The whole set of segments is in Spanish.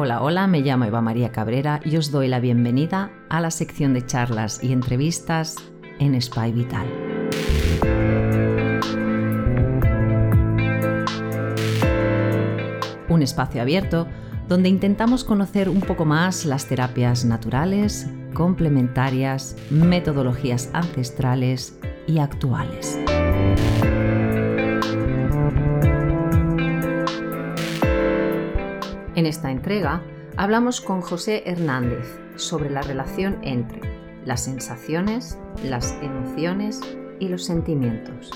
Hola, hola, me llamo Eva María Cabrera y os doy la bienvenida a la sección de charlas y entrevistas en Spy Vital. Un espacio abierto donde intentamos conocer un poco más las terapias naturales, complementarias, metodologías ancestrales y actuales. En esta entrega hablamos con José Hernández sobre la relación entre las sensaciones, las emociones y los sentimientos.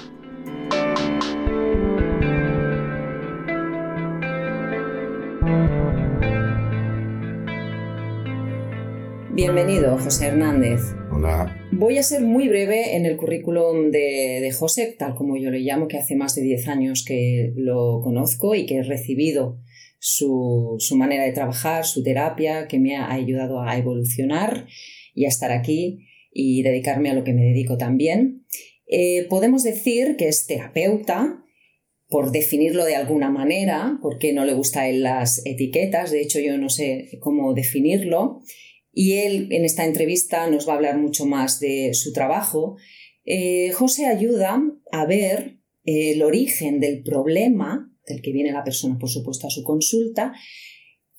Bienvenido, José Hernández. Hola. Voy a ser muy breve en el currículum de, de, José, tal como yo le llamo, que hace más de 10 años que lo conozco y que he recibido su, manera de trabajar, su terapia, que me ha ayudado a evolucionar y a estar aquí y dedicarme a lo que me dedico también. Eh, podemos decir que es terapeuta, por definirlo de alguna manera, porque no le gusta él las etiquetas, de hecho yo no sé cómo definirlo, y él en esta entrevista nos va a hablar mucho más de su trabajo. Eh, José ayuda a ver el origen del problema del que viene la persona, por supuesto, a su consulta,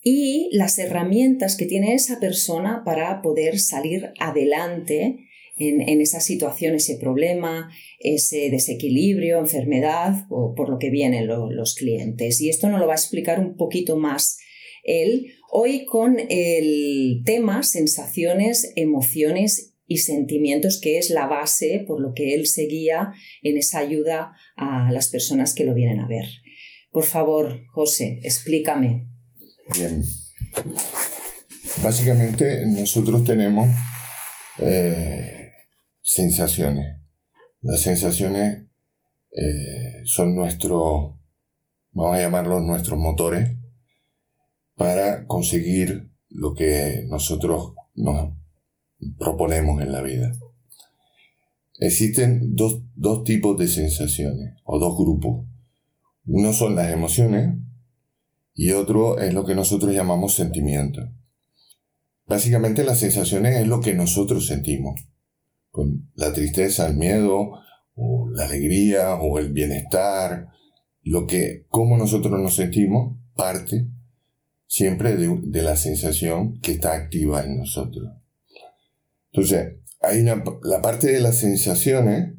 y las herramientas que tiene esa persona para poder salir adelante en, esa situación, ese problema, ese desequilibrio, enfermedad o por lo que vienen los clientes. Y esto nos lo va a explicar un poquito más él hoy con el tema sensaciones, emociones y sentimientos, que es la base por lo que él seguía en esa ayuda a las personas que lo vienen a ver. Por favor, José, explícame. Bien. Básicamente nosotros tenemos eh, sensaciones. Las sensaciones eh, son nuestros, vamos a llamarlos nuestros motores para conseguir lo que nosotros nos proponemos en la vida. Existen dos, dos tipos de sensaciones o dos grupos. Uno son las emociones y otro es lo que nosotros llamamos sentimiento. Básicamente las sensaciones es lo que nosotros sentimos. Con la tristeza, el miedo, o la alegría, o el bienestar, lo que, como nosotros nos sentimos, parte siempre de, la sensación que está activa en nosotros. Entonces, hay una, la parte de las sensaciones,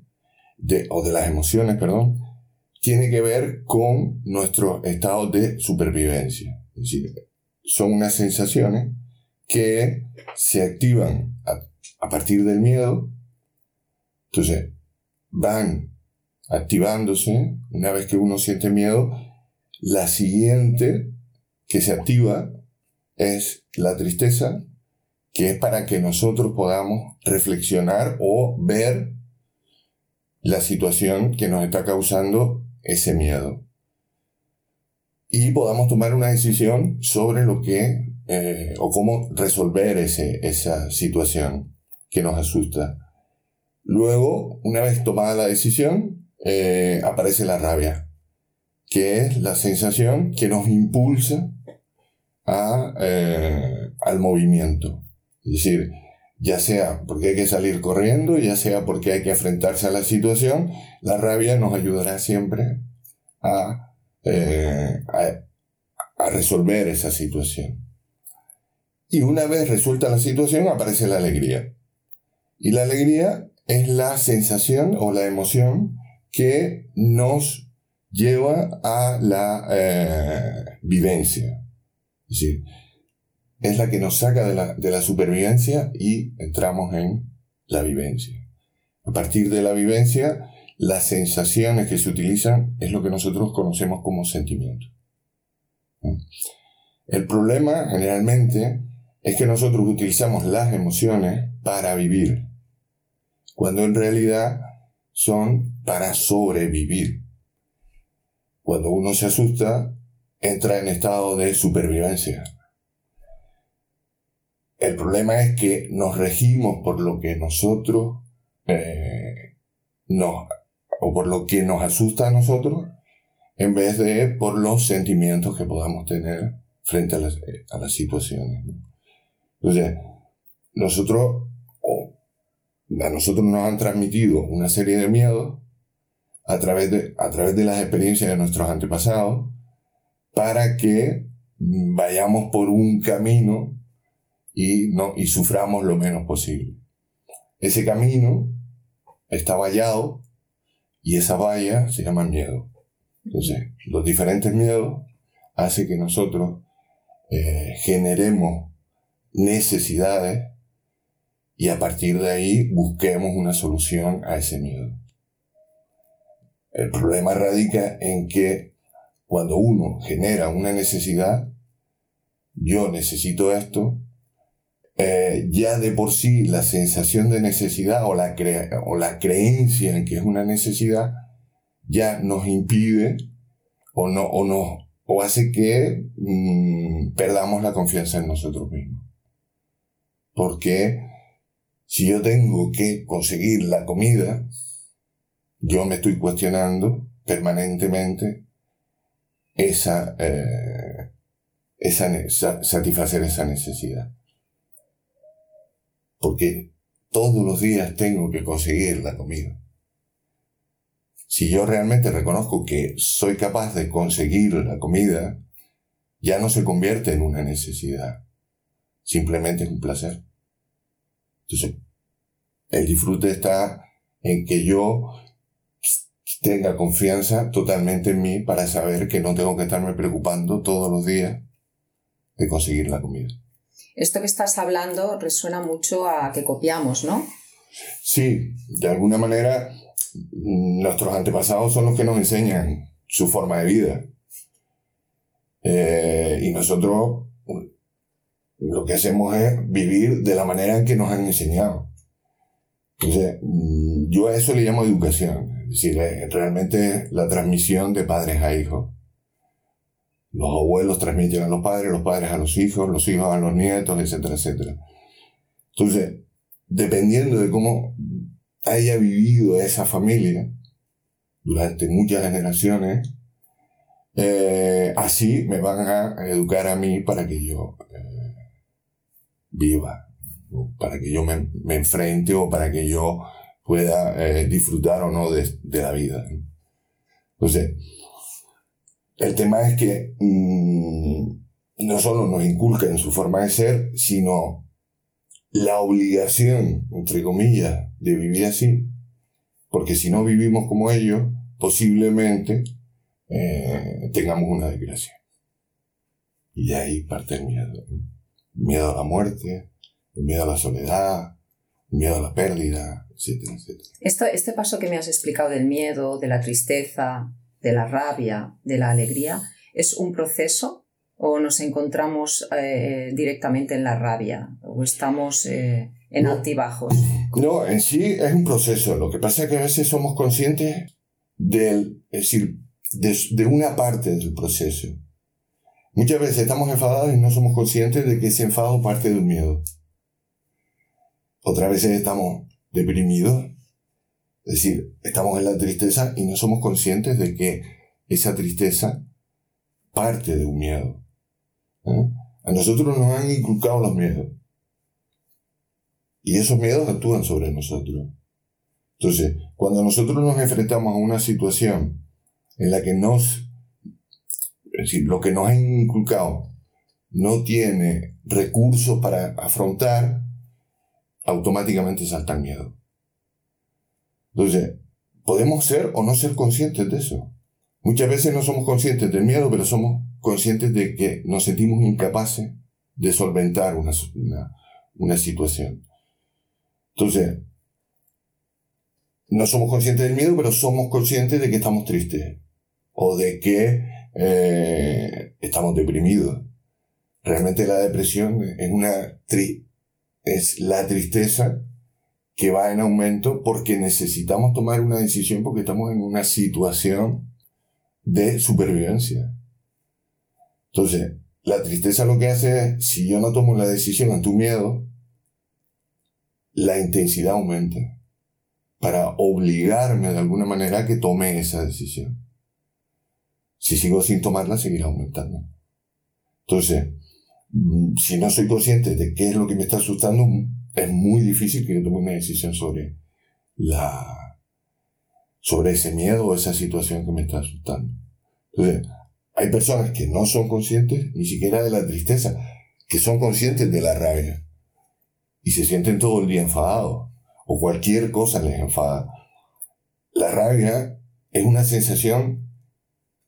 de, o de las emociones, perdón, tiene que ver con nuestro estado de supervivencia. Es decir, son unas sensaciones que se activan a, partir del miedo. Entonces, van activándose. Una vez que uno siente miedo, la siguiente que se activa es la tristeza, que es para que nosotros podamos reflexionar o ver la situación que nos está causando ese miedo y podamos tomar una decisión sobre lo que eh, o cómo resolver ese, esa situación que nos asusta. Luego, una vez tomada la decisión, eh, aparece la rabia, que es la sensación que nos impulsa a, eh, al movimiento. Es decir, ya sea porque hay que salir corriendo, ya sea porque hay que enfrentarse a la situación, la rabia nos ayudará siempre a, eh, a, resolver esa situación. Y una vez resuelta la situación, aparece la alegría. Y la alegría es la sensación o la emoción que nos lleva a la eh, vivencia. Es decir, es la que nos saca de la, de la supervivencia y entramos en la vivencia. A partir de la vivencia, las sensaciones que se utilizan es lo que nosotros conocemos como sentimiento. El problema generalmente es que nosotros utilizamos las emociones para vivir, cuando en realidad son para sobrevivir. Cuando uno se asusta, entra en estado de supervivencia. El problema es que nos regimos por lo que nosotros eh, o por lo que nos asusta a nosotros, en vez de por los sentimientos que podamos tener frente a las, a las situaciones. Entonces, nosotros, a nosotros nos han transmitido una serie de miedos a través de, a través de las experiencias de nuestros antepasados para que vayamos por un camino y, no, y suframos lo menos posible. Ese camino está vallado y esa valla se llama miedo. Entonces, los diferentes miedos hacen que nosotros eh, generemos necesidades y a partir de ahí busquemos una solución a ese miedo. El problema radica en que cuando uno genera una necesidad, yo necesito esto, eh, ya de por sí la sensación de necesidad o la, o la creencia en que es una necesidad ya nos impide o no o no o hace que mm, perdamos la confianza en nosotros mismos. Porque si yo tengo que conseguir la comida yo me estoy cuestionando permanentemente esa, eh, esa satisfacer esa necesidad porque todos los días tengo que conseguir la comida. Si yo realmente reconozco que soy capaz de conseguir la comida, ya no se convierte en una necesidad, simplemente es un placer. Entonces, el disfrute está en que yo tenga confianza totalmente en mí para saber que no tengo que estarme preocupando todos los días de conseguir la comida. Esto que estás hablando resuena mucho a que copiamos, ¿no? Sí, de alguna manera nuestros antepasados son los que nos enseñan su forma de vida. Eh, y nosotros lo que hacemos es vivir de la manera en que nos han enseñado. Entonces, yo a eso le llamo educación, es decir, realmente la transmisión de padres a hijos. Los abuelos transmiten a los padres, los padres a los hijos, los hijos a los nietos, etcétera, etcétera. Entonces, dependiendo de cómo haya vivido esa familia durante muchas generaciones, eh, así me van a educar a mí para que yo eh, viva, para que yo me, enfrente o para que yo pueda eh, disfrutar o no de, de la vida. Entonces, el tema es que mm, no solo nos inculca en su forma de ser, sino la obligación, entre comillas, de vivir así, porque si no vivimos como ellos, posiblemente eh, tengamos una desgracia. Y de ahí parte el miedo. miedo a la muerte, miedo a la soledad, miedo a la pérdida, etcétera, etcétera. Este paso que me has explicado del miedo, de la tristeza, de la rabia, de la alegría, ¿es un proceso o nos encontramos eh, directamente en la rabia o estamos eh, en altibajos? No, en sí es un proceso. Lo que pasa es que a veces somos conscientes del, es decir, de, una parte del proceso. Muchas veces estamos enfadados y no somos conscientes de que ese enfado parte de un miedo. Otras veces estamos deprimidos es decir, estamos en la tristeza y no somos conscientes de que esa tristeza parte de un miedo. ¿eh? A nosotros nos han inculcado los miedos. Y esos miedos actúan sobre nosotros. Entonces, cuando nosotros nos enfrentamos a una situación en la que nos, es decir, lo que nos han inculcado no tiene recursos para afrontar, automáticamente salta el miedo. Entonces, podemos ser o no ser conscientes de eso. Muchas veces no somos conscientes del miedo, pero somos conscientes de que nos sentimos incapaces de solventar una, una, situación. Entonces, no somos conscientes del miedo, pero somos conscientes de que estamos tristes o de que eh, estamos deprimidos. Realmente la depresión es una tri es la tristeza que va en aumento porque necesitamos tomar una decisión porque estamos en una situación de supervivencia. Entonces, la tristeza lo que hace es, si yo no tomo la decisión ante tu miedo, la intensidad aumenta para obligarme de alguna manera a que tome esa decisión. Si sigo sin tomarla, seguirá aumentando. Entonces, mm, si no soy consciente de qué es lo que me está asustando, es muy difícil que yo tome una decisión sobre la, sobre ese miedo o esa situación que me está asustando. Entonces, hay personas que no son conscientes ni siquiera de la tristeza, que son conscientes de la rabia y se sienten todo el día enfadados o cualquier cosa les enfada. La rabia es una sensación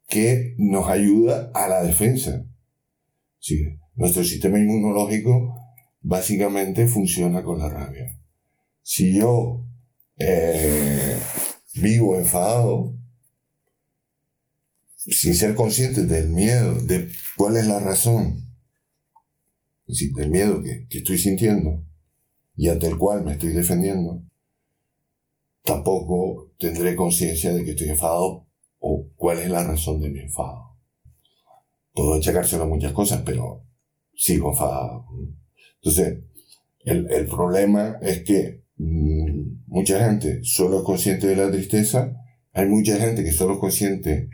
que nos ayuda a la defensa. Sí, nuestro sistema inmunológico básicamente funciona con la rabia. Si yo eh, vivo enfadado, sin ser consciente del miedo, de cuál es la razón, es decir, del miedo que, que estoy sintiendo y ante el cual me estoy defendiendo, tampoco tendré conciencia de que estoy enfadado o cuál es la razón de mi enfado. Puedo achacárselo a muchas cosas, pero sigo enfadado. Entonces, el, el problema es que mmm, mucha gente solo es consciente de la tristeza, hay mucha gente que solo es consciente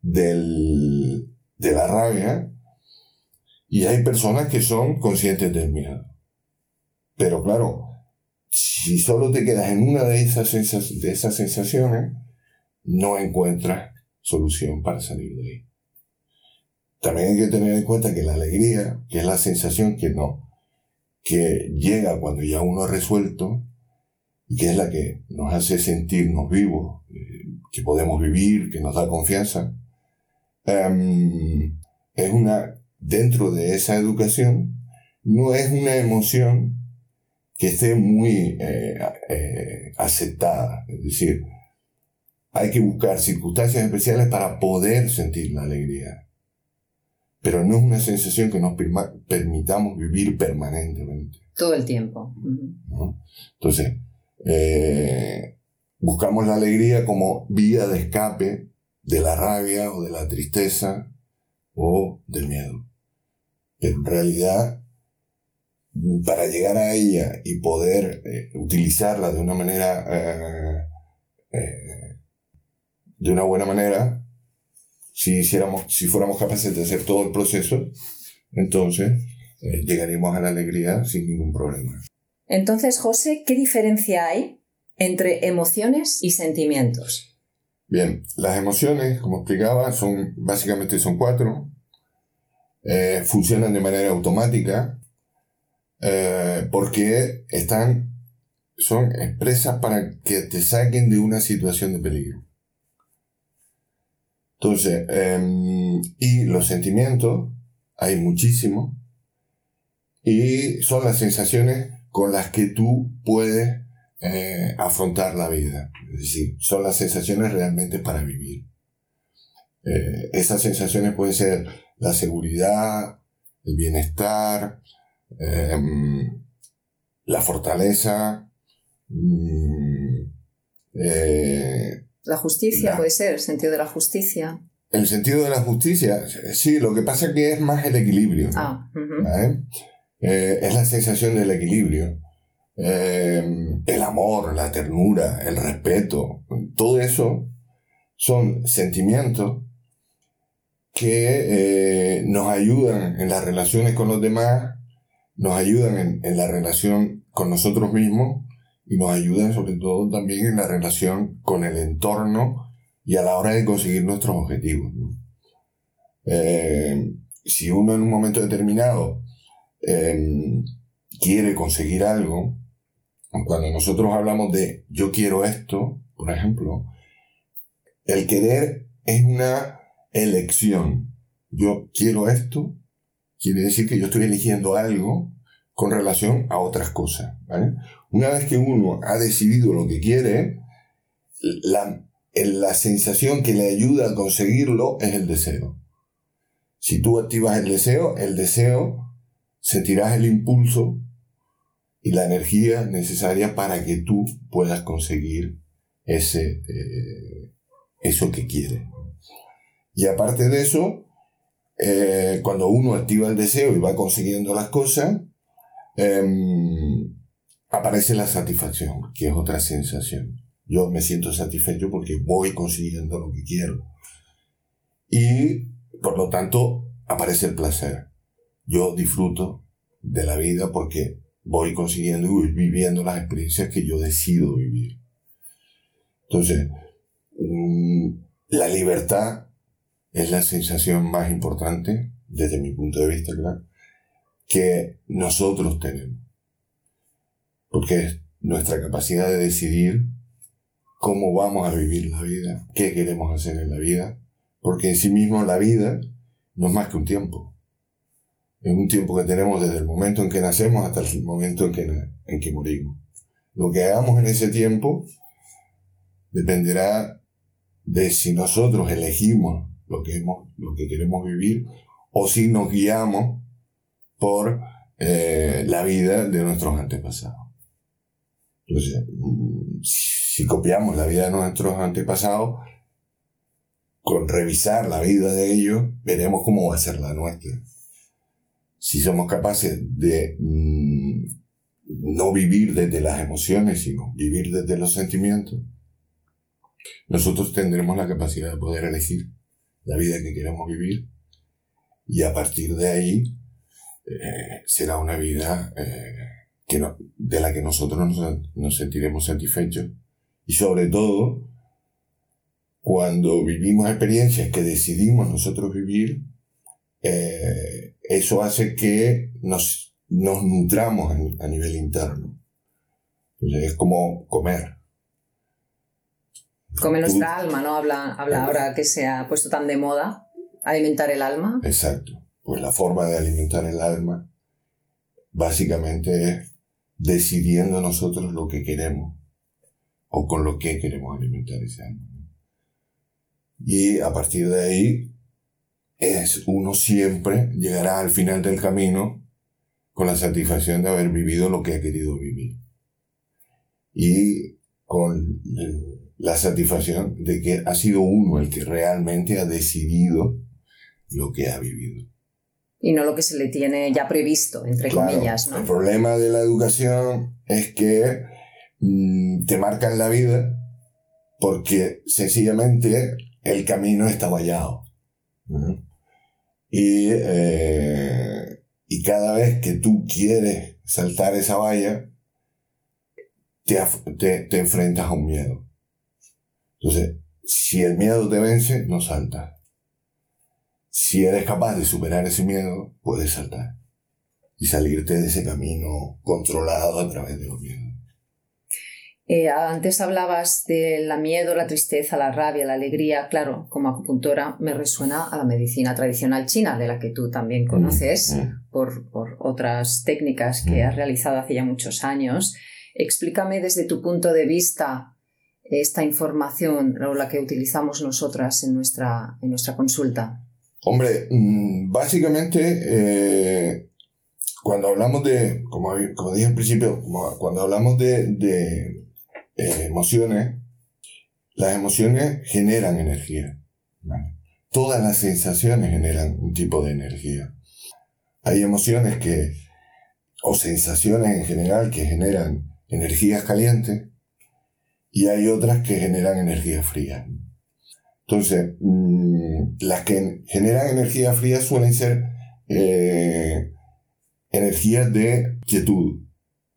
del, de la rabia y hay personas que son conscientes del miedo. Pero claro, si solo te quedas en una de esas, de esas sensaciones, no encuentras solución para salir de ahí. También hay que tener en cuenta que la alegría, que es la sensación que no, que llega cuando ya uno ha resuelto, y que es la que nos hace sentirnos vivos, eh, que podemos vivir, que nos da confianza, um, es una, dentro de esa educación, no es una emoción que esté muy eh, eh, aceptada. Es decir, hay que buscar circunstancias especiales para poder sentir la alegría. Pero no es una sensación que nos permitamos vivir permanentemente. Todo el tiempo. ¿No? Entonces, eh, buscamos la alegría como vía de escape de la rabia o de la tristeza o del miedo. Pero en realidad, para llegar a ella y poder eh, utilizarla de una manera, eh, de una buena manera, si, hiciéramos, si fuéramos capaces de hacer todo el proceso, entonces eh, llegaríamos a la alegría sin ningún problema. Entonces, José, ¿qué diferencia hay entre emociones y sentimientos? Bien, las emociones, como explicaba, son básicamente son cuatro. Eh, funcionan de manera automática eh, porque están, son expresas para que te saquen de una situación de peligro. Entonces, eh, y los sentimientos, hay muchísimos, y son las sensaciones con las que tú puedes eh, afrontar la vida. Es decir, son las sensaciones realmente para vivir. Eh, esas sensaciones pueden ser la seguridad, el bienestar, eh, la fortaleza, mm, eh, la justicia la, puede ser, el sentido de la justicia. El sentido de la justicia, sí, lo que pasa es que es más el equilibrio. ¿no? Ah, uh -huh. es la sensación del equilibrio eh, el amor, la ternura, el respeto, todo eso son sentimientos que eh, nos ayudan en las relaciones con los demás, nos ayudan en, en, la relación con nosotros mismos y nos ayudan sobre todo también en la relación con el entorno y a la hora de conseguir nuestros objetivos. Eh, si uno en un momento determinado eh, quiere conseguir algo, cuando nosotros hablamos de yo quiero esto, por ejemplo, el querer es una elección. Yo quiero esto, quiere decir que yo estoy eligiendo algo con relación a otras cosas. ¿vale? Una vez que uno ha decidido lo que quiere, la, la sensación que le ayuda a conseguirlo es el deseo. Si tú activas el deseo, el deseo sentirás el impulso y la energía necesaria para que tú puedas conseguir ese, eh, eso que quieres. Y aparte de eso, eh, cuando uno activa el deseo y va consiguiendo las cosas, eh, aparece la satisfacción, que es otra sensación. Yo me siento satisfecho porque voy consiguiendo lo que quiero. Y, por lo tanto, aparece el placer. Yo disfruto de la vida porque voy consiguiendo y viviendo las experiencias que yo decido vivir. Entonces, mm, la libertad es la sensación más importante, desde mi punto de vista, claro, que nosotros tenemos. Porque es nuestra capacidad de decidir cómo vamos a vivir la vida, qué queremos hacer en la vida, porque en sí mismo la vida no es más que un tiempo. Es un tiempo que tenemos desde el momento en que nacemos hasta el momento en que, en que morimos. Lo que hagamos en ese tiempo dependerá de si nosotros elegimos lo que, hemos, lo que queremos vivir o si nos guiamos por eh, la vida de nuestros antepasados. Entonces, mm, si copiamos la vida de nuestros antepasados, con revisar la vida de ellos, veremos cómo va a ser la nuestra. Si somos capaces de mm, no vivir desde las emociones, sino vivir desde los sentimientos, nosotros tendremos la capacidad de poder elegir la vida que queremos vivir y a partir de ahí eh, será una vida eh, que de la que nosotros nos, sentiremos satisfechos. Y sobre todo, cuando vivimos experiencias que decidimos nosotros vivir, eh, eso hace que nos, nos nutramos a, nivel interno. Entonces es como comer. Come nuestra alma, ¿no? Habla, habla ahora que se ha puesto tan de moda alimentar el alma. Exacto. Pues la forma de alimentar el alma básicamente es decidiendo nosotros lo que queremos o con lo que queremos alimentar ese alma. Y a partir de ahí, es, uno siempre llegará al final del camino con la satisfacción de haber vivido lo que ha querido vivir. Y con la satisfacción de que ha sido uno el que realmente ha decidido lo que ha vivido y no lo que se le tiene ya previsto, entre comillas. El problema de la educación es que mm, te marcan la vida porque sencillamente el camino está vallado. Y, eh, y cada vez que tú quieres saltar esa valla, te, te, te enfrentas a un miedo. Entonces, si el miedo te vence, no saltas. Si eres capaz de superar ese miedo, puedes saltar y salirte de ese camino controlado a través de los miedos. Eh, antes hablabas de la miedo, la tristeza, la rabia, la alegría. Claro, como acupuntora me resuena a la medicina tradicional china, de la que tú también mm, conoces mm. por, por, otras técnicas que mm. has realizado hace ya muchos años. Explícame desde tu punto de vista esta información o la que utilizamos nosotras en nuestra, en nuestra consulta. Hombre, mm, básicamente, eh, cuando hablamos de, como, como, dije al principio, cuando hablamos de, eh, emociones, las emociones generan energía. Todas las sensaciones generan un tipo de energía. Hay emociones que, o sensaciones en general que generan energías calientes y hay otras que generan energía fría. Entonces, mm, las que generan energía fría suelen ser eh, energías de quietud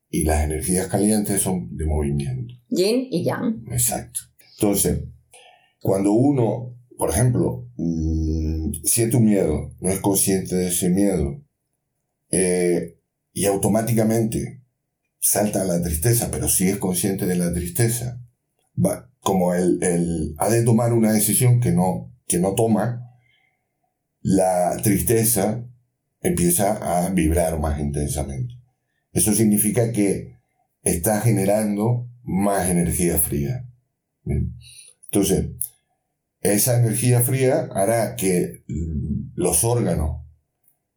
y las energías calientes son de movimiento. Yin y yang. Exacto. Entonces, cuando uno, por ejemplo, mm, siente un miedo, no es consciente de ese miedo, eh, y automáticamente salta a la tristeza, pero sí es consciente de la tristeza, va, como él, ha de tomar una decisión que no, que no toma, la tristeza empieza a vibrar más intensamente. Eso significa que está generando más energía fría. Entonces, esa energía fría hará que los órganos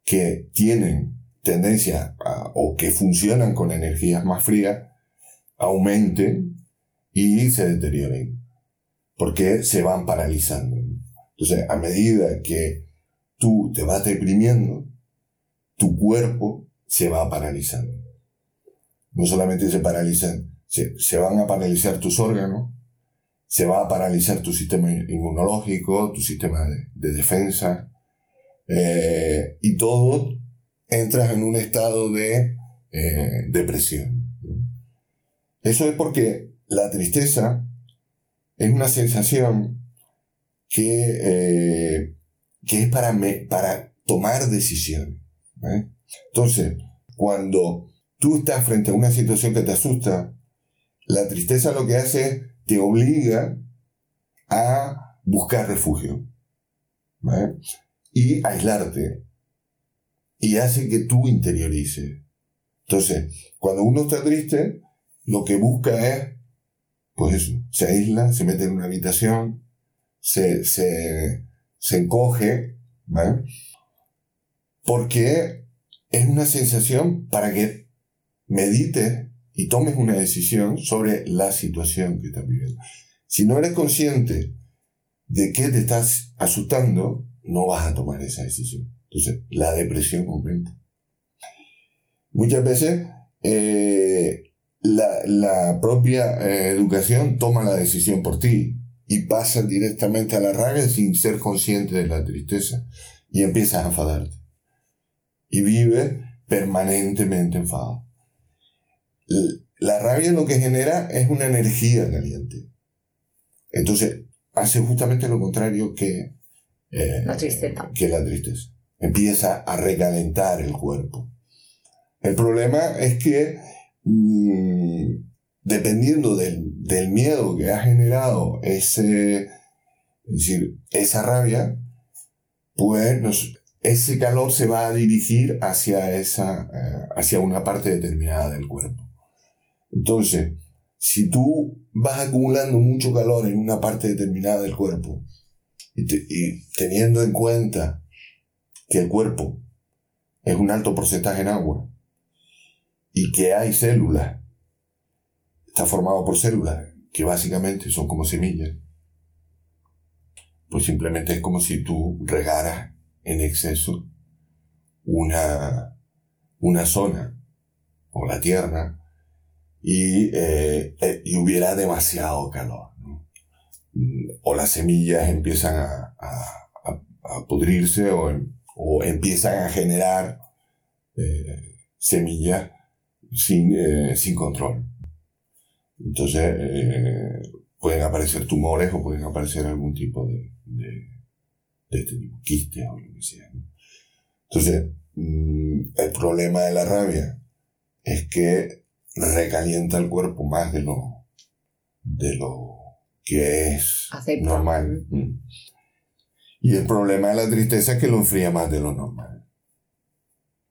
que tienen tendencia o que funcionan con energías más frías aumenten y se deterioren, porque se van paralizando. Entonces, a medida que tú te vas deprimiendo, tu cuerpo se va paralizando. No solamente se paralizan, se, se van a paralizar tus órganos, se va a paralizar tu sistema inmunológico, tu sistema de, de defensa, eh, y todo entras en un estado de eh, depresión. Eso es porque la tristeza es una sensación que, eh, que es para, para tomar decisiones. Entonces, cuando tú estás frente a una situación que te asusta, la tristeza lo que hace es te obliga a buscar refugio y aislarte y hace que tú interiorices. Entonces, cuando uno está triste, lo que busca es, pues eso, se aísla, se mete en una habitación, se, se, se encoge, ¿vale? Porque es una sensación para que medites y tomes una decisión sobre la situación que estás viviendo. Si no eres consciente de qué te estás asustando, no vas a tomar esa decisión. Entonces, la depresión aumenta. Muchas veces eh, la, propia eh, educación toma la decisión por ti y pasa directamente a la rabia sin ser consciente de la tristeza y empiezas a enfadarte. Y vive permanentemente enfadado. La rabia lo que genera es una energía caliente. Entonces, hace justamente lo contrario que, eh, la tristeza. que la tristeza. Empieza a recalentar el cuerpo. El problema es que, mm, dependiendo del, miedo que ha generado ese, decir, esa rabia, pues ese calor se va a dirigir hacia, esa, eh, hacia una parte determinada del cuerpo. Entonces, si tú vas acumulando mucho calor en una parte determinada del cuerpo y, teniendo en cuenta que el cuerpo es un alto porcentaje en agua y que hay células, está formado por células que básicamente son como semillas, pues simplemente es como si tú regaras en exceso una, una zona o la tierra y, eh, eh, y hubiera demasiado calor. O las semillas empiezan a, a, pudrirse o, o, empiezan a generar eh, semillas sin, sin control. Entonces pueden aparecer tumores o pueden aparecer algún tipo de, de, de este tipo, quiste o lo que sea. Entonces, mm, el problema de la rabia es que recalienta el cuerpo más de lo, de lo que es normal. Mm. Y el problema de la tristeza es que lo enfría más de lo normal.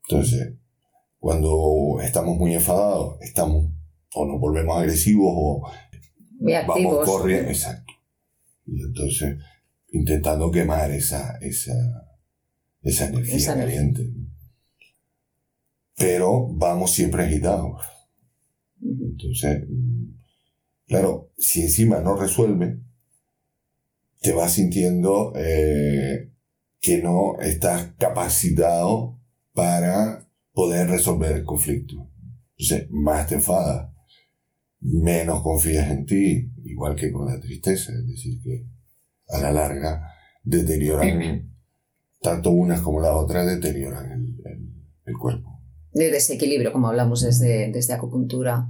Entonces, cuando estamos muy enfadados, estamos o nos volvemos agresivos o vamos corriendo, exacto. Y entonces, intentando quemar esa, esa, esa energía caliente. Pero vamos siempre agitados. Entonces, claro, si encima no resuelve, te vas sintiendo eh, que no estás capacitado para poder resolver el conflicto. Entonces, más te enfadas, menos confías en ti, igual que con la tristeza, es decir, que a la larga deterioran, tanto unas como las otras deterioran el cuerpo de desequilibrio, como hablamos desde, desde acupuntura.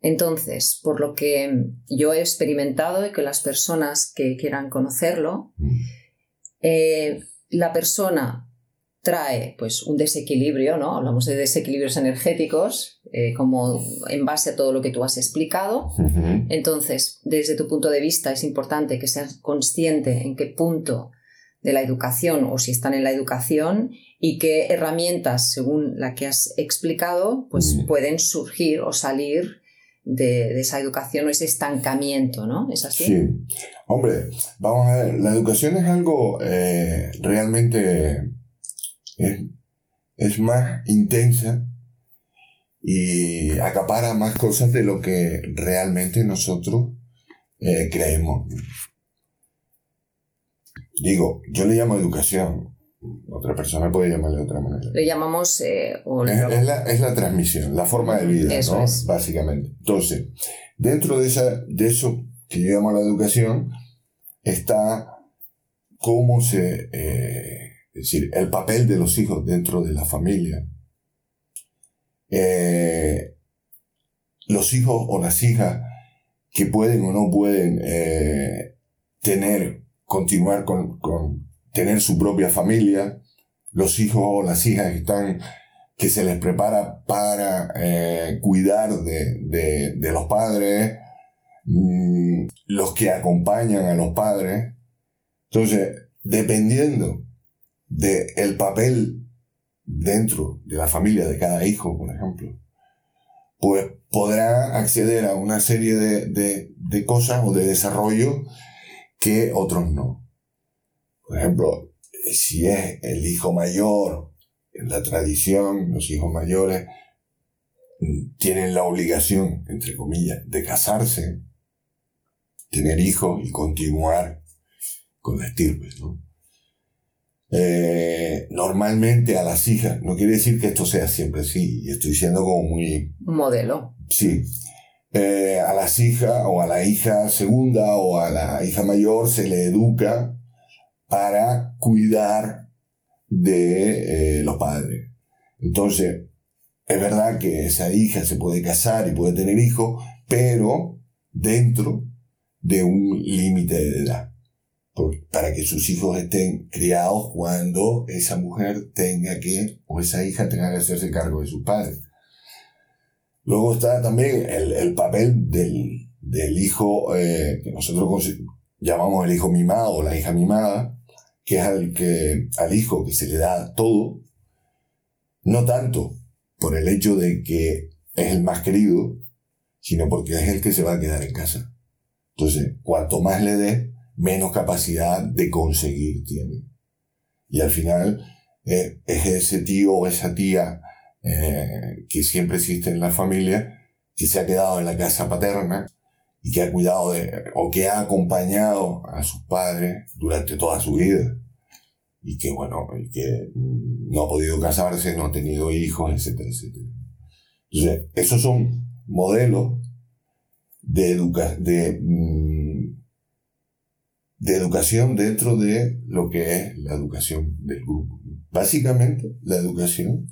Entonces, por lo que yo he experimentado y que las personas que quieran conocerlo, mm. eh, la persona trae pues un desequilibrio, ¿no? Hablamos de desequilibrios energéticos, eh, como en base a todo lo que tú has explicado. Entonces, desde tu punto de vista es importante que seas consciente en qué punto de la educación o si están en la educación y qué herramientas, según la que has explicado, pues pueden surgir o salir de, esa educación o ese estancamiento, ¿no? ¿Es así? Sí. Hombre, vamos a ver, la educación es algo eh, realmente... Es, más intensa y acapara más cosas de lo que realmente nosotros eh, creemos. Digo, yo le llamo educación. Otra persona puede llamarle de otra manera. Le llamamos... Eh, es, la, transmisión, la forma de vida, ¿no? Básicamente. Entonces, dentro de, esa, de eso que yo llamo la educación, está cómo se, eh, Es decir, el papel de los hijos dentro de la familia. Eh, los hijos o las hijas que pueden o no pueden eh, tener, continuar con, con, tener su propia familia, los hijos o las hijas que están, que se les prepara para eh, cuidar de, de, de, los padres, mmm, los que acompañan a los padres. Entonces, dependiendo del el papel dentro de la familia de cada hijo, por ejemplo, pues podrá acceder a una serie de, de, de cosas o de desarrollo que otros no. Por ejemplo, si es el hijo mayor, en la tradición, los hijos mayores tienen la obligación, entre comillas, de casarse, tener hijos y continuar con la estirpe, ¿no? Eh, normalmente a las hijas, no quiere decir que esto sea siempre así, estoy siendo como muy... Modelo. Sí. Eh, a las hijas o a la hija segunda o a la hija mayor se le educa para cuidar de eh, los padres. Entonces, es verdad que esa hija se puede casar y puede tener hijos, pero dentro de un límite de edad para que sus hijos estén criados cuando esa mujer tenga que, o esa hija tenga que hacerse cargo de sus padres. Luego está también el, el papel del, del hijo eh, que nosotros llamamos el hijo mimado o la hija mimada, que es al, que, al hijo que se le da todo, no tanto por el hecho de que es el más querido, sino porque es el que se va a quedar en casa. Entonces, cuanto más le dé, menos capacidad de conseguir tiene. Y al final eh, es ese tío o esa tía eh, que siempre existe en la familia, que se ha quedado en la casa paterna y que ha cuidado de, o que ha acompañado a sus padres durante toda su vida. Y que, bueno, y que no ha podido casarse, no ha tenido hijos, etcétera, etcétera. Entonces, esos son modelos de educación, de, mm, de educación dentro de lo que es la educación del grupo. Básicamente, la educación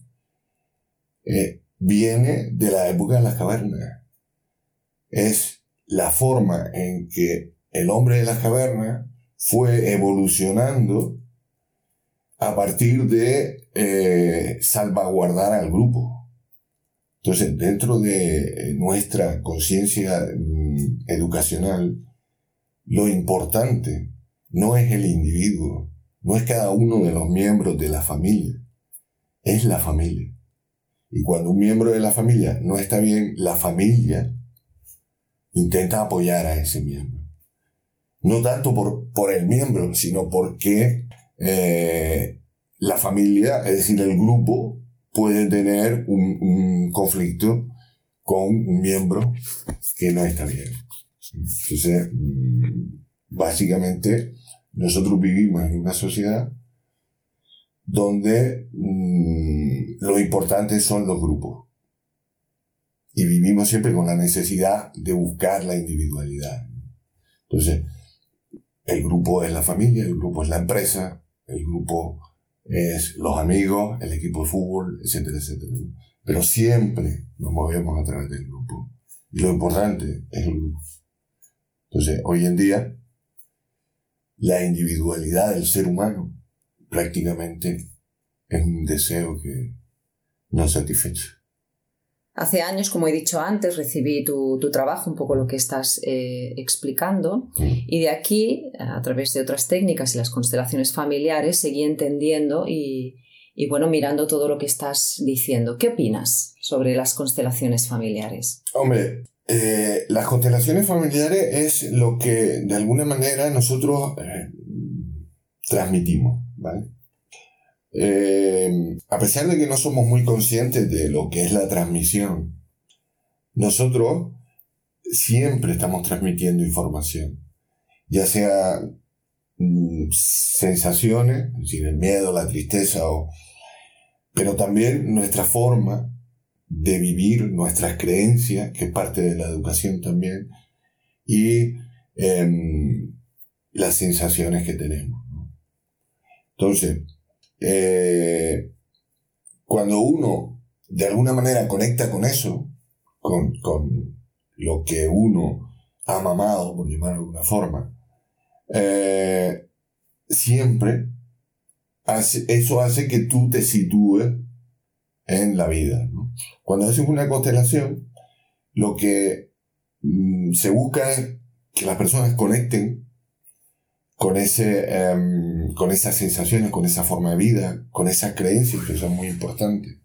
eh, viene de la época de las cavernas. Es la forma en que el hombre de las cavernas fue evolucionando a partir de eh, salvaguardar al grupo. Entonces, dentro de nuestra conciencia mm, educacional, lo importante no es el individuo, no es cada uno de los miembros de la familia, es la familia. Y cuando un miembro de la familia no está bien, la familia intenta apoyar a ese miembro. No tanto por, por el miembro, sino porque eh, la familia, es decir, el grupo, puede tener un, un conflicto con un miembro que no está bien. Entonces, mm, básicamente, nosotros vivimos en una sociedad donde mmm, lo importante son los grupos. Y vivimos siempre con la necesidad de buscar la individualidad. Entonces, el grupo es la familia, el grupo es la empresa, el grupo es los amigos, el equipo de fútbol, etcétera, etcétera. Pero siempre nos movemos a través del grupo. Y lo importante es el grupo. Entonces, hoy en día, la individualidad del ser humano prácticamente es un deseo que no satisfecho. Hace años, como he dicho antes, recibí tu, tu trabajo, un poco lo que estás eh, explicando, Sí. y de aquí, a través de otras técnicas y las constelaciones familiares, seguí entendiendo y, y bueno, mirando todo lo que estás diciendo. ¿Qué opinas sobre las constelaciones familiares? Hombre, eh, las constelaciones familiares es lo que de alguna manera nosotros eh, transmitimos, ¿vale? Eh, a pesar de que no somos muy conscientes de lo que es la transmisión, nosotros siempre estamos transmitiendo información, ya sea mm, sensaciones, es decir, el miedo, la tristeza, o, pero también nuestra forma de vivir, nuestras creencias, que es parte de la educación también, y em, las sensaciones que tenemos. Entonces, eh, cuando uno de alguna manera conecta con eso, con, con lo que uno ha mamado, por llamarlo de alguna forma, eh, siempre eso hace que tú te sitúes en la vida. Cuando haces una constelación, lo que mm, se busca es que las personas conecten con, ese, em, con esas sensaciones, con esa forma de vida, con esas creencias que son muy importantes.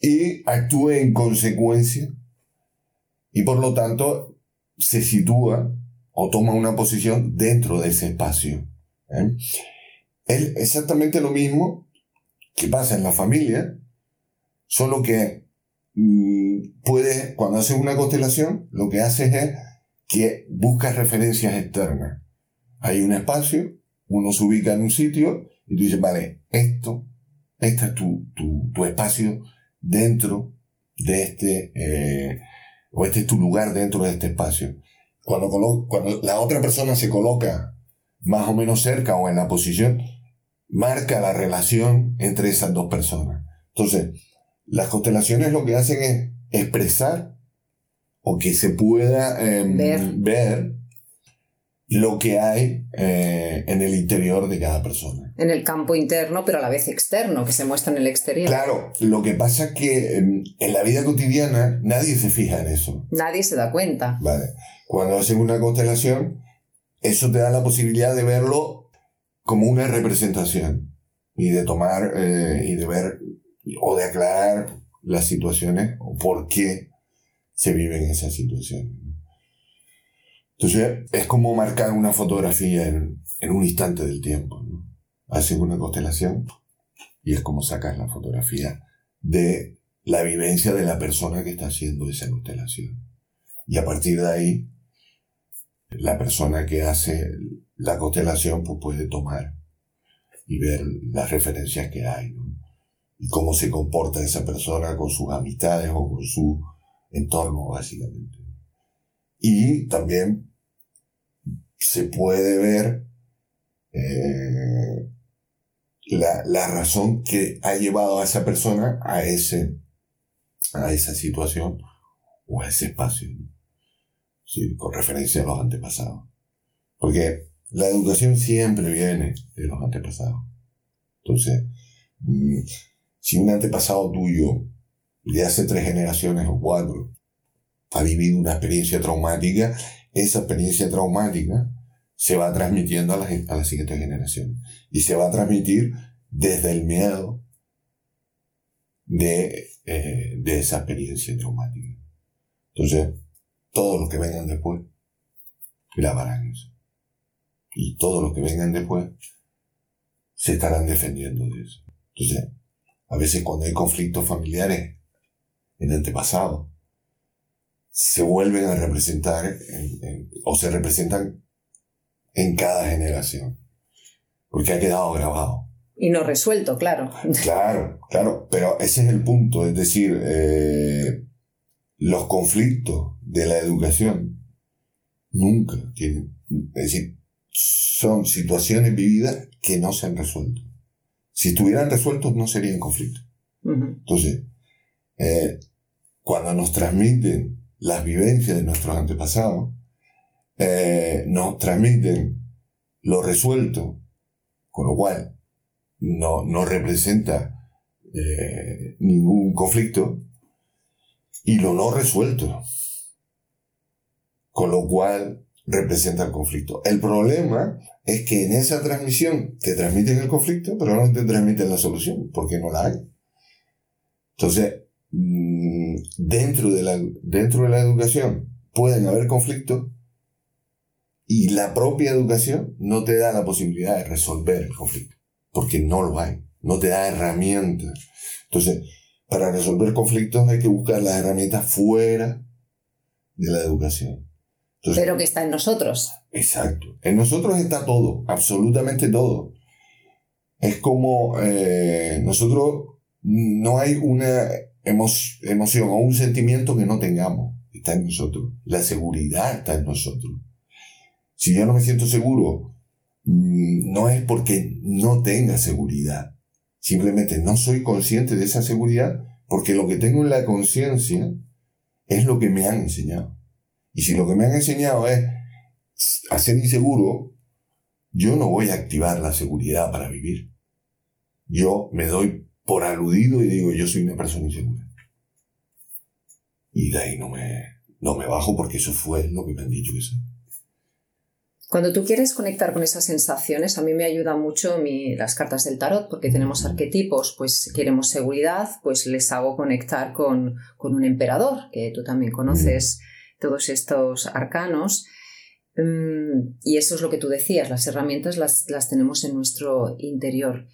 Y actúe en consecuencia y por lo tanto se sitúa o toma una posición dentro de ese espacio. ¿eh? Es exactamente lo mismo que pasa en la familia, solo que mm, puede, cuando haces una constelación, lo que haces es que buscas referencias externas. Hay un espacio, uno se ubica en un sitio y tú dices, vale, esto, este es tu, tu, espacio dentro de este, eh, o este es tu lugar dentro de este espacio. Cuando, cuando la otra persona se coloca más o menos cerca o en la posición, marca la relación entre esas dos personas. Entonces, las constelaciones lo que hacen es expresar o que se pueda em, ver lo que hay eh, en el interior de cada persona. En el campo interno, pero a la vez externo, que se muestra en el exterior. Claro, lo que pasa es que em, en la vida cotidiana nadie se fija en eso. Nadie se da cuenta. Vale. Cuando hacen una constelación, eso te da la posibilidad de verlo como una representación y de tomar eh, y de ver o de aclarar las situaciones o por qué se viven esas situaciones. Entonces, es como marcar una fotografía en, un instante del tiempo. ¿no? Haces una constelación y es como sacas la fotografía de la vivencia de la persona que está haciendo esa constelación. Y a partir de ahí, la persona que hace la constelación pues puede tomar y ver las referencias que hay. Y cómo se comporta esa persona con sus amistades o con su entorno, básicamente. Y también se puede ver eh, la, la, razón que ha llevado a esa persona a ese a esa situación o a ese espacio con referencia a los antepasados. Porque la educación siempre viene de los antepasados. Entonces mm, si un antepasado tuyo de hace tres generaciones o cuatro ha vivido una experiencia traumática, esa experiencia traumática se va transmitiendo a las, siguientes generaciones. Y se va a transmitir desde el miedo de, eh, de esa experiencia traumática. Entonces, todos los que vengan después grabarán eso. Y todos los que vengan después se estarán defendiendo de eso. Entonces, a veces cuando hay conflictos familiares en antepasado, se vuelven a representar o se representan en cada generación. Porque ha quedado grabado. Y no resuelto, claro. Claro, claro. Pero ese es el punto. Es decir, eh, los conflictos de la educación nunca tienen. Es decir, son situaciones vividas que no se han resuelto. Si estuvieran resueltos, no serían conflictos. Entonces, eh, cuando nos transmiten las vivencias de nuestros antepasados, eh, nos transmiten lo resuelto, con lo cual no, no representa eh, ningún conflicto, y lo no resuelto, con lo cual representa el conflicto. El problema es que en esa transmisión te transmiten el conflicto, pero no te transmiten la solución, porque no la hay. Entonces, mm, dentro de la, dentro de la educación pueden haber conflictos y la propia educación no te da la posibilidad de resolver el conflicto, porque no lo hay, no te da herramientas. Entonces, para resolver conflictos hay que buscar las herramientas fuera de la educación. Pero que está en nosotros. Exacto. En nosotros está todo, absolutamente todo. Es como eh, nosotros no hay una emoción o un sentimiento que no tengamos. Está en nosotros. La seguridad está en nosotros. Si yo no me siento seguro, mm, no es porque no tenga seguridad. Simplemente no soy consciente de esa seguridad porque lo que tengo en la conciencia es lo que me han enseñado. Y si lo que me han enseñado es a ser inseguro, yo no voy a activar la seguridad para vivir. Yo me doy por aludido y digo, yo soy una persona insegura. Y de ahí no me, no me bajo porque eso fue lo que me han dicho que soy. Cuando tú quieres conectar con esas sensaciones, a mí me ayuda mucho las cartas del tarot, porque tenemos arquetipos, pues queremos seguridad, pues les hago conectar con, un emperador, que tú también conoces todos estos arcanos. Mm, y eso es lo que tú decías, las herramientas las, tenemos en nuestro interior.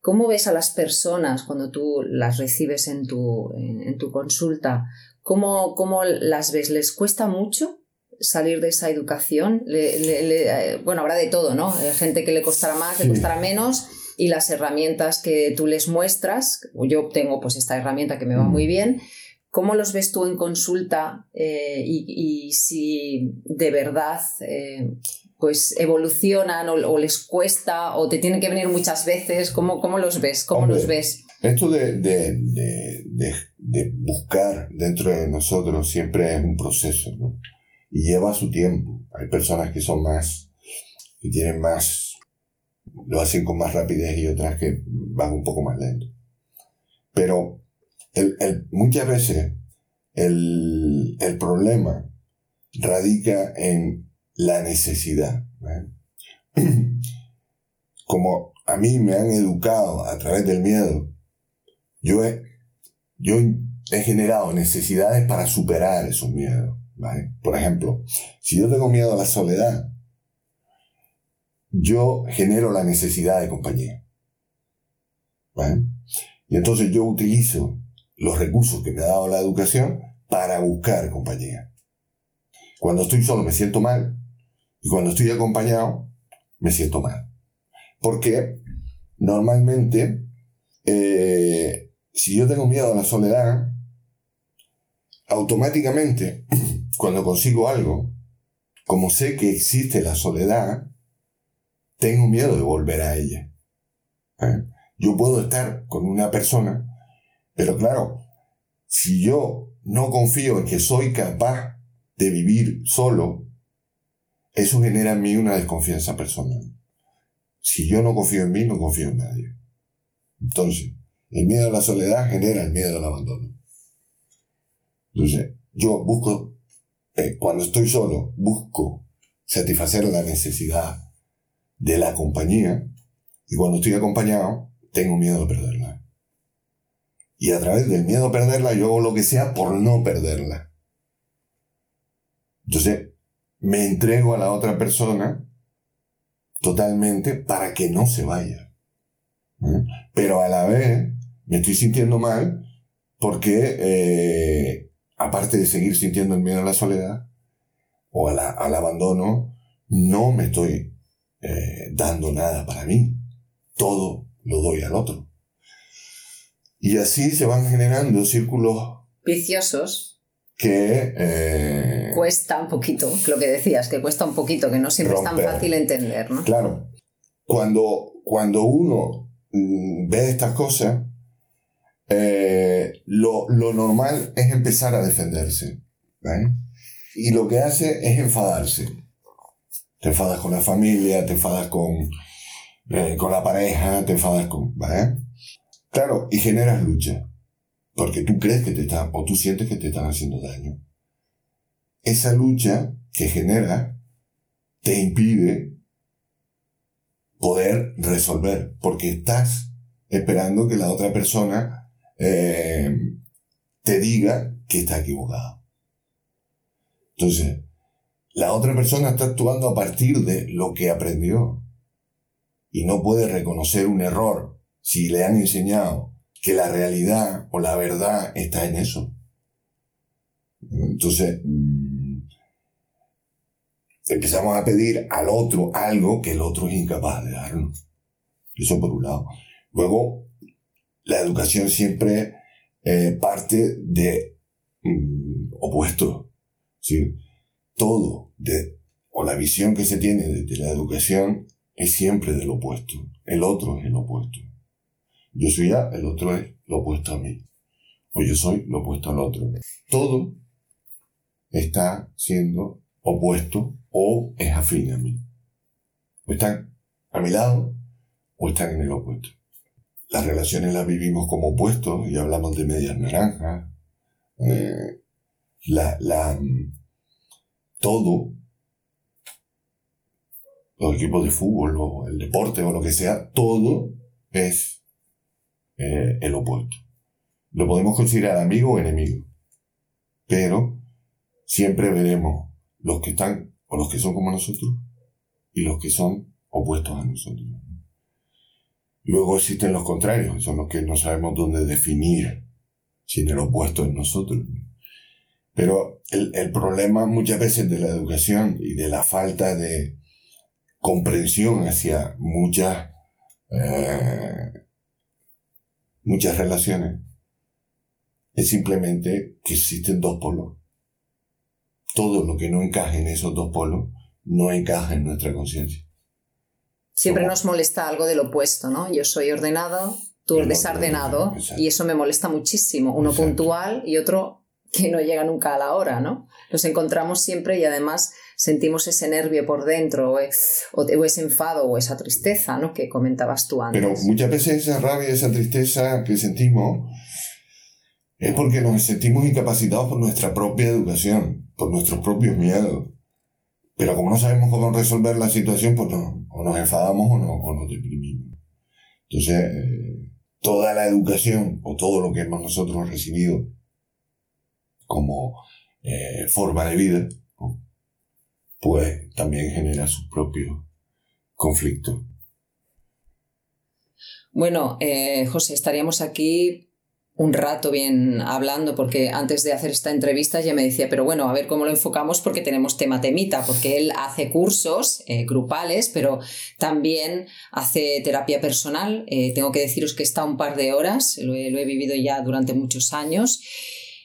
¿Cómo ves a las personas cuando tú las recibes en tu, en, tu consulta? ¿Cómo, ¿Cómo las ves? ¿Les cuesta mucho? salir de esa educación. Eh, bueno, habrá de todo, ¿no? Hay gente que le costará más, le costará menos y las herramientas que tú les muestras, yo tengo pues esta herramienta que me va muy mm. bien, ¿cómo los ves tú en consulta eh, y, si de verdad eh, pues evolucionan o, les cuesta o te tienen que venir muchas veces? ¿Cómo, cómo los ves? ¿Cómo los ves? Esto de, de, de, de, buscar dentro de nosotros siempre es un proceso, ¿no? y lleva su tiempo. Hay personas que son más, que tienen más, lo hacen con más rapidez y otras que van un poco más lento. Pero muchas veces el, el, problema radica en la necesidad. Como a mí me han educado a través del miedo, yo he, yo he generado necesidades para superar esos miedos. Por ejemplo, si yo tengo miedo a la soledad, yo genero la necesidad de compañía. Y entonces yo utilizo los recursos que me ha dado la educación para buscar compañía. Cuando estoy solo me siento mal y cuando estoy acompañado me siento mal. Porque normalmente, eh, si yo tengo miedo a la soledad, automáticamente cuando consigo algo, como sé que existe la soledad, tengo miedo de volver a ella. ¿Eh? Yo puedo estar con una persona, pero claro, si yo no confío en que soy capaz de vivir solo, eso genera en mí una desconfianza personal. Si yo no confío en mí, no confío en nadie. Entonces, el miedo a la soledad genera el miedo al abandono. Entonces, yo busco eh, cuando estoy solo, busco satisfacer la necesidad de la compañía y cuando estoy acompañado, tengo miedo de perderla. Y a través del miedo a perderla, yo hago lo que sea por no perderla. Entonces, me entrego a la otra persona totalmente para que no se vaya. ¿Mm? Pero a la vez me estoy sintiendo mal porque eh, aparte de seguir sintiendo el miedo a la soledad o al abandono, no me estoy eh, dando nada para mí. Todo lo doy al otro. Y así se van generando círculos viciosos que eh, cuesta un poquito, lo que decías, que cuesta un poquito, que no siempre es tan fácil entender, ¿no? Claro. Cuando, cuando uno mm, ve estas cosas, eh, lo, normal es empezar a defenderse. Y lo que hace es enfadarse. Te enfadas con la familia, te enfadas con, eh, con la pareja, te enfadas con... Claro, y generas lucha. Porque tú crees que te están, o tú sientes que te están haciendo daño. Esa lucha que genera te impide poder resolver, porque estás esperando que la otra persona eh, te diga que está equivocado. Entonces, la otra persona está actuando a partir de lo que aprendió y no puede reconocer un error si le han enseñado que la realidad o la verdad está en eso. Entonces, mm, empezamos a pedir al otro algo que el otro es incapaz de darnos. Eso por un lado. Luego, la educación siempre eh, parte de mm, opuesto. ¿sí? Todo, de, o la visión que se tiene de, la educación es siempre del opuesto. El otro es el opuesto. Yo soy A, el otro es lo opuesto a mí. O yo soy lo opuesto al otro. Todo está siendo opuesto o es afín a mí. O están a mi lado o están en el opuesto. Las relaciones las vivimos como opuestos y hablamos de medias naranjas. Eh, la, la, todo, los equipos de fútbol o el deporte o lo que sea, todo es eh, el opuesto. Lo podemos considerar amigo o enemigo, pero siempre veremos los que están o los que son como nosotros y los que son opuestos a nosotros. Luego existen los contrarios, son los que no sabemos dónde definir si en el opuesto es nosotros. Pero el, el, problema muchas veces de la educación y de la falta de comprensión hacia muchas, eh, muchas relaciones es simplemente que existen dos polos. Todo lo que no encaje en esos dos polos no encaja en nuestra conciencia. Siempre nos molesta algo del opuesto, ¿no? Yo soy ordenado, tú eres desordenado, y eso me molesta muchísimo. Uno puntual y otro que no llega nunca a la hora, ¿no? Los encontramos siempre y además sentimos ese nervio por dentro, o, ese enfado, o esa tristeza, ¿no? Que comentabas tú antes. Pero muchas veces esa rabia, esa tristeza que sentimos, es porque nos sentimos incapacitados por nuestra propia educación, por nuestros propios miedos. Pero como no sabemos cómo resolver la situación, pues no, o nos enfadamos o, no, o nos deprimimos. Entonces, eh, toda la educación o todo lo que hemos nosotros recibido como eh, forma de vida, pues también genera sus propios conflictos. Bueno, eh, José, estaríamos aquí un rato bien hablando, porque antes de hacer esta entrevista ya me decía, pero bueno, a ver cómo lo enfocamos porque tenemos tema temita, porque él hace cursos eh, grupales, pero también hace terapia personal. Eh, tengo que deciros que está un par de horas, lo he, vivido ya durante muchos años.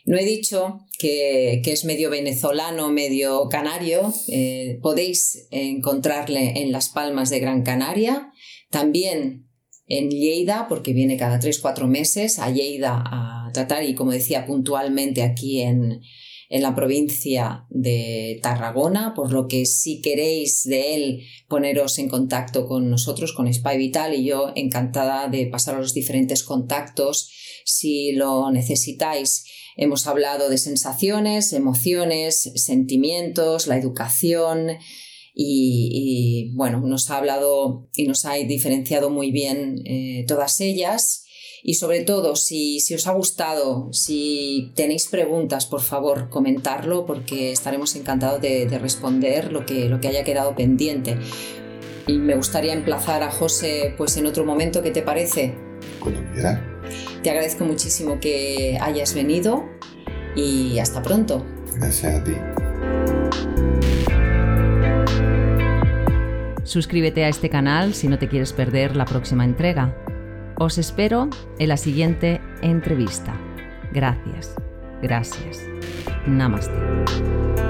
No he dicho que, es medio venezolano, medio canario. Eh, podéis encontrarle en Las Palmas de Gran Canaria. También en Lleida, porque viene cada 3-4 meses a Lleida a tratar y, como decía, puntualmente aquí en, en la provincia de Tarragona, por lo que si queréis de él poneros en contacto con nosotros, con Spy Vital, y yo encantada de pasar a los diferentes contactos si lo necesitáis. Hemos hablado de sensaciones, emociones, sentimientos, la educación, y, bueno, nos ha hablado y nos ha diferenciado muy bien eh, todas ellas. Y sobre todo, si, si, os ha gustado, si tenéis preguntas, por favor, comentarlo porque estaremos encantados de, responder lo que, lo que haya quedado pendiente. Y me gustaría emplazar a José pues en otro momento, ¿qué te parece? Cuando quiera. Te agradezco muchísimo que hayas venido y hasta pronto. Gracias a ti. Suscríbete a este canal si no te quieres perder la próxima entrega. Os espero en la siguiente entrevista. Gracias. Gracias. Namaste.